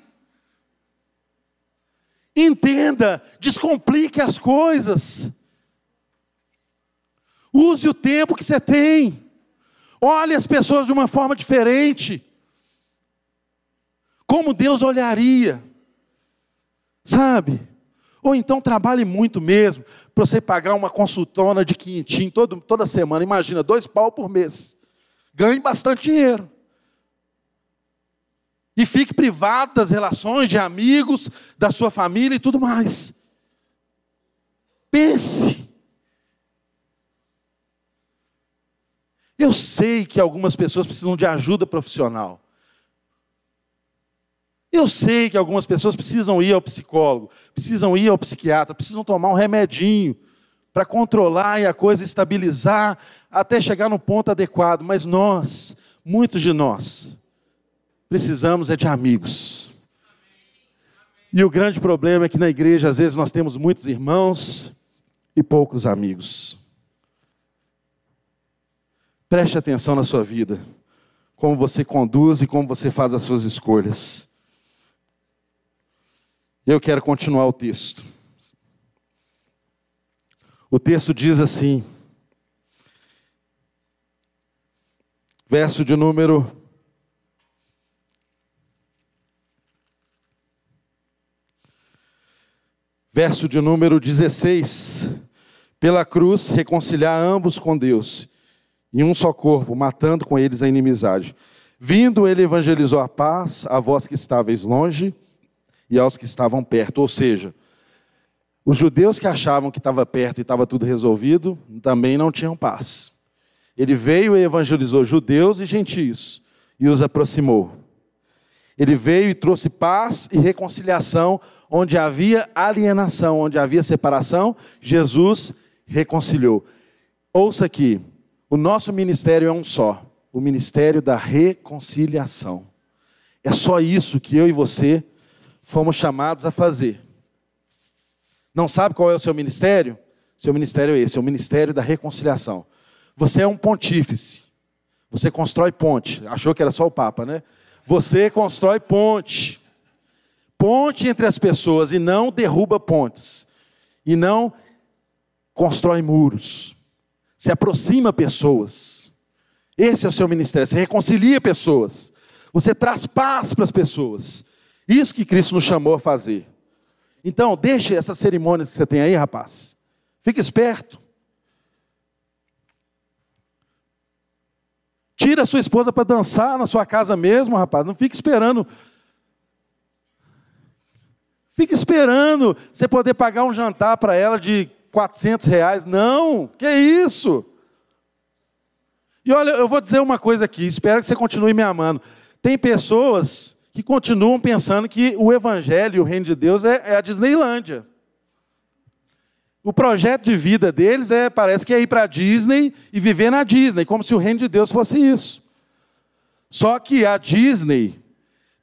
Entenda, descomplique as coisas. Use o tempo que você tem. Olhe as pessoas de uma forma diferente. Como Deus olharia. Sabe? Ou então trabalhe muito mesmo, para você pagar uma consultona de quinhentinho todo, toda semana. Imagina, dois pau por mês. Ganhe bastante dinheiro. E fique privado das relações de amigos, da sua família e tudo mais. Pense. Eu sei que algumas pessoas precisam de ajuda profissional. Eu sei que algumas pessoas precisam ir ao psicólogo, precisam ir ao psiquiatra, precisam tomar um remedinho para controlar e a coisa estabilizar até chegar no ponto adequado, mas nós, muitos de nós, precisamos é de amigos. E o grande problema é que na igreja, às vezes, nós temos muitos irmãos e poucos amigos. Preste atenção na sua vida, como você conduz e como você faz as suas escolhas. Eu quero continuar o texto. O texto diz assim, verso de número verso de número 16. Pela cruz reconciliar ambos com Deus em um só corpo, matando com eles a inimizade. Vindo ele evangelizou a paz a vós que estáveis longe e aos que estavam perto. Ou seja, os judeus que achavam que estava perto e estava tudo resolvido, também não tinham paz. Ele veio e evangelizou judeus e gentios e os aproximou. Ele veio e trouxe paz e reconciliação onde havia alienação, onde havia separação, Jesus reconciliou. Ouça aqui, o nosso ministério é um só, o ministério da reconciliação. É só isso que eu e você fomos chamados a fazer. Não sabe qual é o seu ministério? Seu ministério é esse, é o ministério da reconciliação. Você é um pontífice. Você constrói ponte. Achou que era só o Papa, né? Você constrói ponte. Ponte entre as pessoas e não derruba pontes. E não constrói muros. Se aproxima pessoas. Esse é o seu ministério. Você reconcilia pessoas. Você traz paz para as pessoas. Isso que Cristo nos chamou a fazer. Então, deixe essas cerimônias que você tem aí, rapaz. Fique esperto. Tira a sua esposa para dançar na sua casa mesmo, rapaz. Não fique esperando. Fique esperando você poder pagar um jantar para ela de 400 reais. Não, que isso? E olha, eu vou dizer uma coisa aqui, espero que você continue me amando. Tem pessoas que continuam pensando que o Evangelho e o Reino de Deus é, é a Disneylândia. O projeto de vida deles é, parece que é ir para a Disney e viver na Disney, como se o reino de Deus fosse isso. Só que a Disney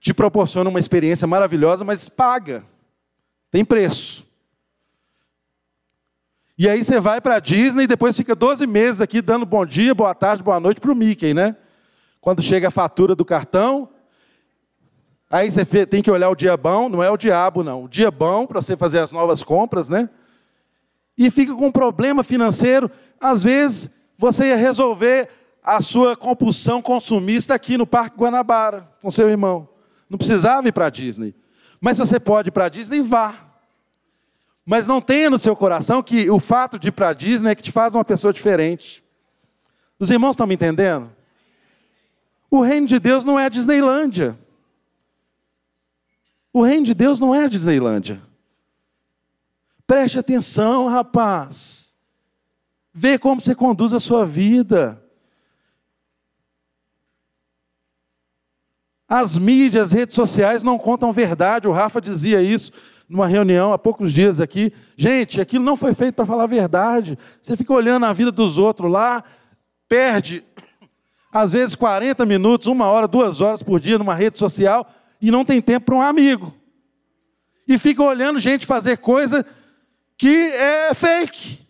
te proporciona uma experiência maravilhosa, mas paga. Tem preço. E aí você vai para a Disney e depois fica 12 meses aqui dando bom dia, boa tarde, boa noite para o Mickey, né? Quando chega a fatura do cartão, Aí você tem que olhar o dia bom, não é o diabo, não. O dia bom para você fazer as novas compras, né? E fica com um problema financeiro. Às vezes, você ia resolver a sua compulsão consumista aqui no Parque Guanabara, com seu irmão. Não precisava ir para a Disney. Mas se você pode ir para a Disney, vá. Mas não tenha no seu coração que o fato de ir para a Disney é que te faz uma pessoa diferente. Os irmãos estão me entendendo? O reino de Deus não é a Disneylândia. O reino de Deus não é a Disneylândia. Preste atenção, rapaz. Vê como você conduz a sua vida. As mídias, as redes sociais não contam verdade. O Rafa dizia isso numa reunião há poucos dias aqui. Gente, aquilo não foi feito para falar a verdade. Você fica olhando a vida dos outros lá, perde, às vezes, 40 minutos, uma hora, duas horas por dia numa rede social e não tem tempo para um amigo. E fica olhando gente fazer coisa que é fake,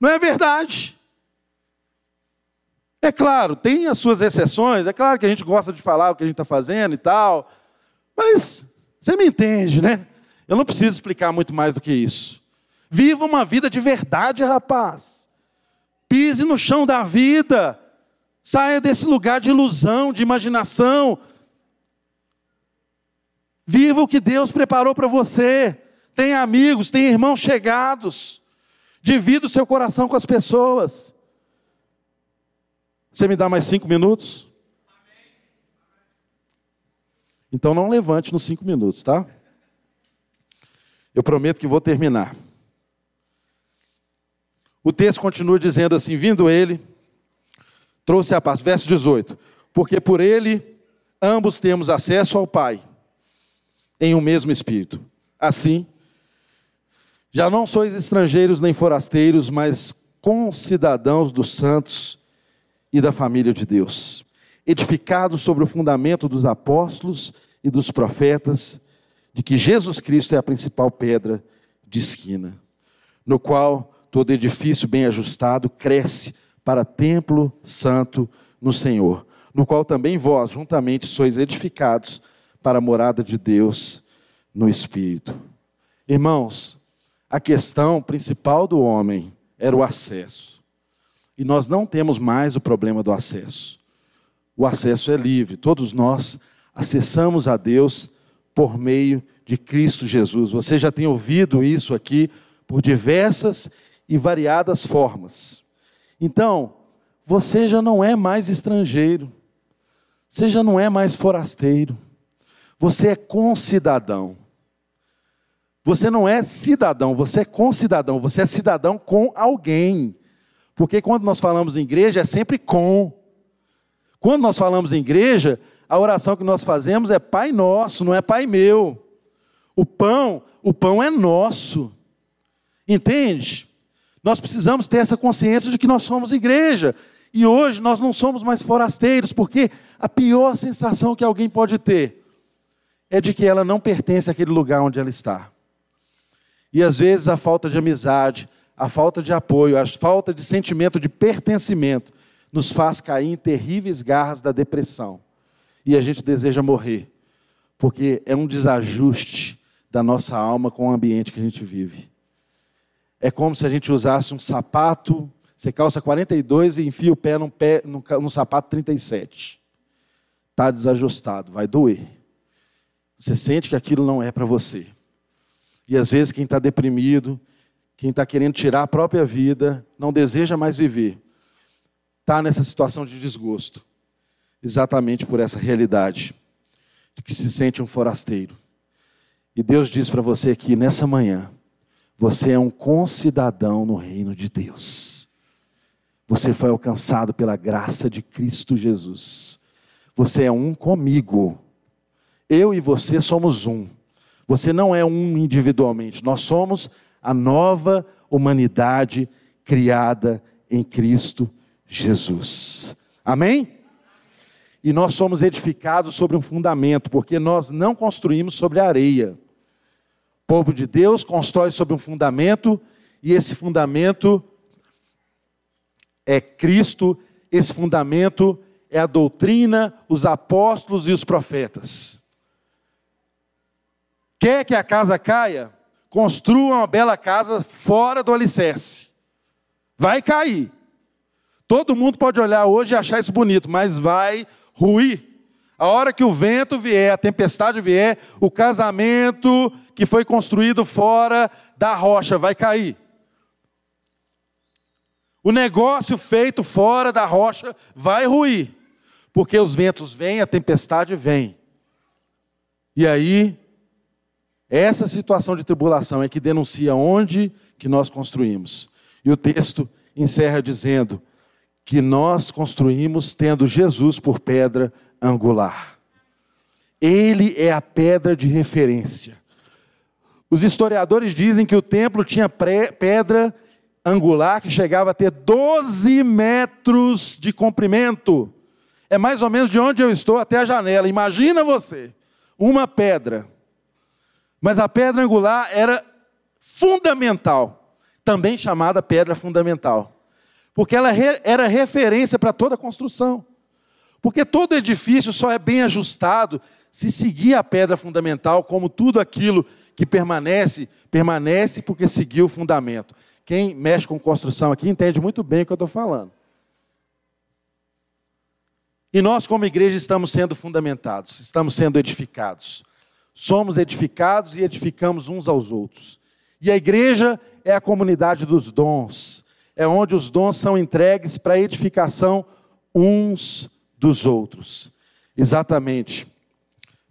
não é verdade. É claro, tem as suas exceções, é claro que a gente gosta de falar o que a gente está fazendo e tal, mas você me entende, né? Eu não preciso explicar muito mais do que isso. Viva uma vida de verdade, rapaz. Pise no chão da vida. Saia desse lugar de ilusão, de imaginação, Viva o que Deus preparou para você. Tem amigos, tem irmãos chegados. Divida o seu coração com as pessoas. Você me dá mais cinco minutos? Então não levante nos cinco minutos, tá? Eu prometo que vou terminar. O texto continua dizendo assim: vindo ele, trouxe a paz. Verso 18: Porque por ele ambos temos acesso ao Pai em um mesmo espírito. Assim, já não sois estrangeiros nem forasteiros, mas concidadãos dos santos e da família de Deus, edificados sobre o fundamento dos apóstolos e dos profetas, de que Jesus Cristo é a principal pedra de esquina, no qual todo edifício bem ajustado cresce para templo santo no Senhor, no qual também vós juntamente sois edificados para a morada de Deus no Espírito. Irmãos, a questão principal do homem era o acesso. E nós não temos mais o problema do acesso. O acesso é livre, todos nós acessamos a Deus por meio de Cristo Jesus. Você já tem ouvido isso aqui por diversas e variadas formas. Então, você já não é mais estrangeiro, você já não é mais forasteiro. Você é concidadão. Você não é cidadão, você é concidadão, você é cidadão com alguém. Porque quando nós falamos em igreja é sempre com. Quando nós falamos em igreja, a oração que nós fazemos é Pai nosso, não é Pai meu. O pão, o pão é nosso. Entende? Nós precisamos ter essa consciência de que nós somos igreja. E hoje nós não somos mais forasteiros, porque a pior sensação que alguém pode ter é de que ela não pertence àquele lugar onde ela está. E às vezes a falta de amizade, a falta de apoio, a falta de sentimento de pertencimento nos faz cair em terríveis garras da depressão. E a gente deseja morrer, porque é um desajuste da nossa alma com o ambiente que a gente vive. É como se a gente usasse um sapato, você calça 42 e enfia o pé num, pé, num, num sapato 37. Está desajustado, vai doer. Você sente que aquilo não é para você. E às vezes quem está deprimido, quem está querendo tirar a própria vida, não deseja mais viver, está nessa situação de desgosto, exatamente por essa realidade, de que se sente um forasteiro. E Deus diz para você aqui nessa manhã: você é um concidadão no reino de Deus. Você foi alcançado pela graça de Cristo Jesus. Você é um comigo. Eu e você somos um. Você não é um individualmente. Nós somos a nova humanidade criada em Cristo Jesus. Amém? E nós somos edificados sobre um fundamento, porque nós não construímos sobre areia povo de Deus constrói sobre um fundamento, e esse fundamento é Cristo, esse fundamento é a doutrina, os apóstolos e os profetas. Quer que a casa caia? Construa uma bela casa fora do alicerce. Vai cair. Todo mundo pode olhar hoje e achar isso bonito, mas vai ruir. A hora que o vento vier, a tempestade vier, o casamento que foi construído fora da rocha vai cair. O negócio feito fora da rocha vai ruir, porque os ventos vêm, a tempestade vem. E aí, essa situação de tribulação é que denuncia onde que nós construímos. E o texto encerra dizendo que nós construímos tendo Jesus por pedra angular. Ele é a pedra de referência. Os historiadores dizem que o templo tinha pedra angular que chegava a ter 12 metros de comprimento. É mais ou menos de onde eu estou até a janela. Imagina você, uma pedra. Mas a pedra angular era fundamental, também chamada pedra fundamental, porque ela era referência para toda a construção. Porque todo edifício só é bem ajustado se seguir a pedra fundamental, como tudo aquilo que permanece, permanece porque seguiu o fundamento. Quem mexe com construção aqui entende muito bem o que eu estou falando. E nós, como igreja, estamos sendo fundamentados, estamos sendo edificados. Somos edificados e edificamos uns aos outros. E a igreja é a comunidade dos dons, é onde os dons são entregues para edificação uns dos outros. Exatamente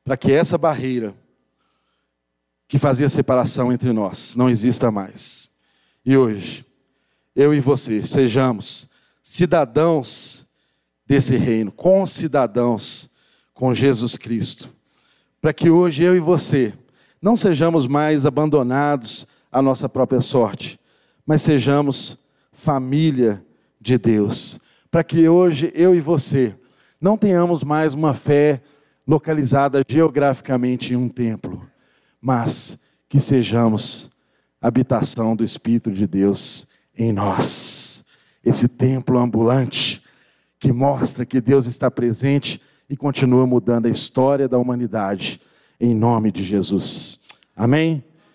para que essa barreira que fazia separação entre nós não exista mais. E hoje, eu e você sejamos cidadãos desse reino, concidadãos com Jesus Cristo. Para que hoje eu e você não sejamos mais abandonados à nossa própria sorte, mas sejamos família de Deus. Para que hoje eu e você não tenhamos mais uma fé localizada geograficamente em um templo, mas que sejamos habitação do Espírito de Deus em nós. Esse templo ambulante que mostra que Deus está presente e continua mudando a história da humanidade, em nome de Jesus. Amém?